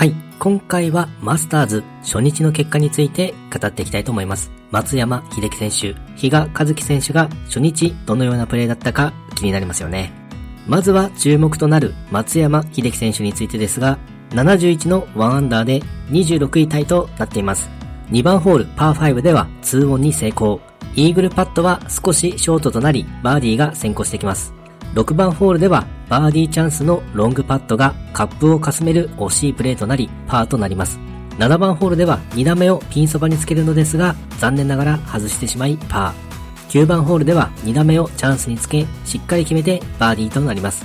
はい。今回はマスターズ初日の結果について語っていきたいと思います。松山秀樹選手、比嘉和樹選手が初日どのようなプレーだったか気になりますよね。まずは注目となる松山秀樹選手についてですが、71の1アンダーで26位タイとなっています。2番ホールパー5では2オンに成功。イーグルパットは少しショートとなり、バーディーが先行してきます。6番ホールではバーディーチャンスのロングパットがカップをかすめる惜しいプレーとなりパーとなります。7番ホールでは2打目をピンそばにつけるのですが残念ながら外してしまいパー。9番ホールでは2打目をチャンスにつけしっかり決めてバーディーとなります。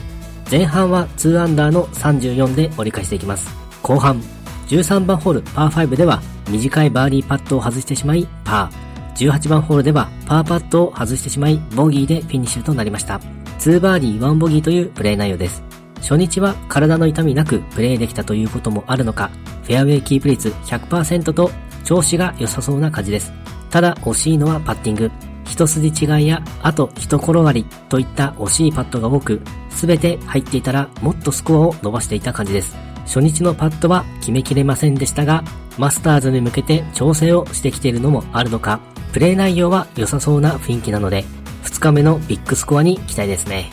前半は2アンダーの34で折り返していきます。後半、13番ホールパー5では短いバーディーパットを外してしまいパー。18番ホールではパーパットを外してしまいボギーでフィニッシュとなりました。2バーディー1ボギーというプレー内容です。初日は体の痛みなくプレーできたということもあるのか、フェアウェイキープ率100%と調子が良さそうな感じです。ただ惜しいのはパッティング。一筋違いや、あと一転がりといった惜しいパットが多く、すべて入っていたらもっとスコアを伸ばしていた感じです。初日のパットは決めきれませんでしたが、マスターズに向けて調整をしてきているのもあるのか、プレー内容は良さそうな雰囲気なので、2日目のビッグスコアに期待ですね。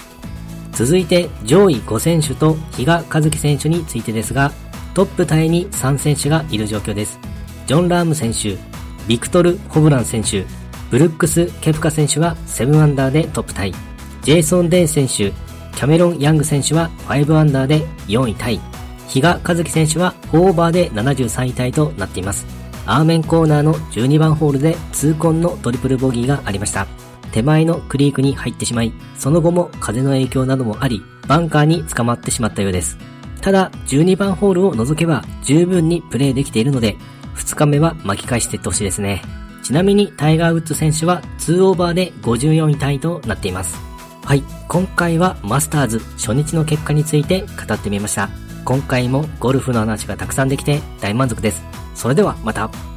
続いて上位5選手と比嘉和樹選手についてですが、トップタイに3選手がいる状況です。ジョン・ラーム選手、ビクトル・ホブラン選手、ブルックス・ケプカ選手は7アンダーでトップタイ。ジェイソン・デン選手、キャメロン・ヤング選手は5アンダーで4位タイ。比嘉和樹選手は4オーバーで73位タイとなっています。アーメンコーナーの12番ホールで痛恨のトリプルボギーがありました。手前のクリークに入ってしまい、その後も風の影響などもあり、バンカーに捕まってしまったようです。ただ、12番ホールを除けば十分にプレイできているので、2日目は巻き返していってほしいですね。ちなみにタイガー・ウッズ選手は2オーバーで54位タイとなっています。はい、今回はマスターズ初日の結果について語ってみました。今回もゴルフの話がたくさんできて大満足です。それではまた。